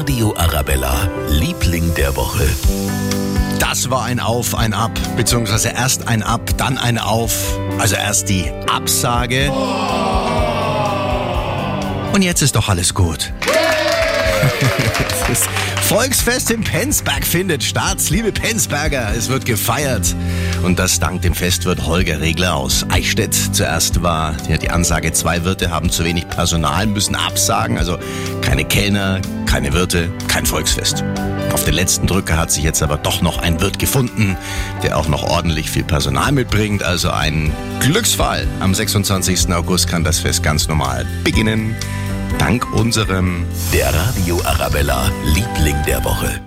Radio Arabella, Liebling der Woche. Das war ein Auf, ein Ab, beziehungsweise erst ein Ab, dann ein Auf. Also erst die Absage. Und jetzt ist doch alles gut. Das Volksfest in Penzberg findet statt. Liebe Penzberger, es wird gefeiert. Und das dank dem Festwirt Holger Regler aus Eichstätt. Zuerst war ja, die Ansage, zwei Wirte haben zu wenig Personal, müssen absagen. Also keine Kellner, keine Wirte, kein Volksfest. Auf den letzten Drücker hat sich jetzt aber doch noch ein Wirt gefunden, der auch noch ordentlich viel Personal mitbringt. Also ein Glücksfall. Am 26. August kann das Fest ganz normal beginnen. Dank unserem Der Radio Arabella, Liebling der Woche.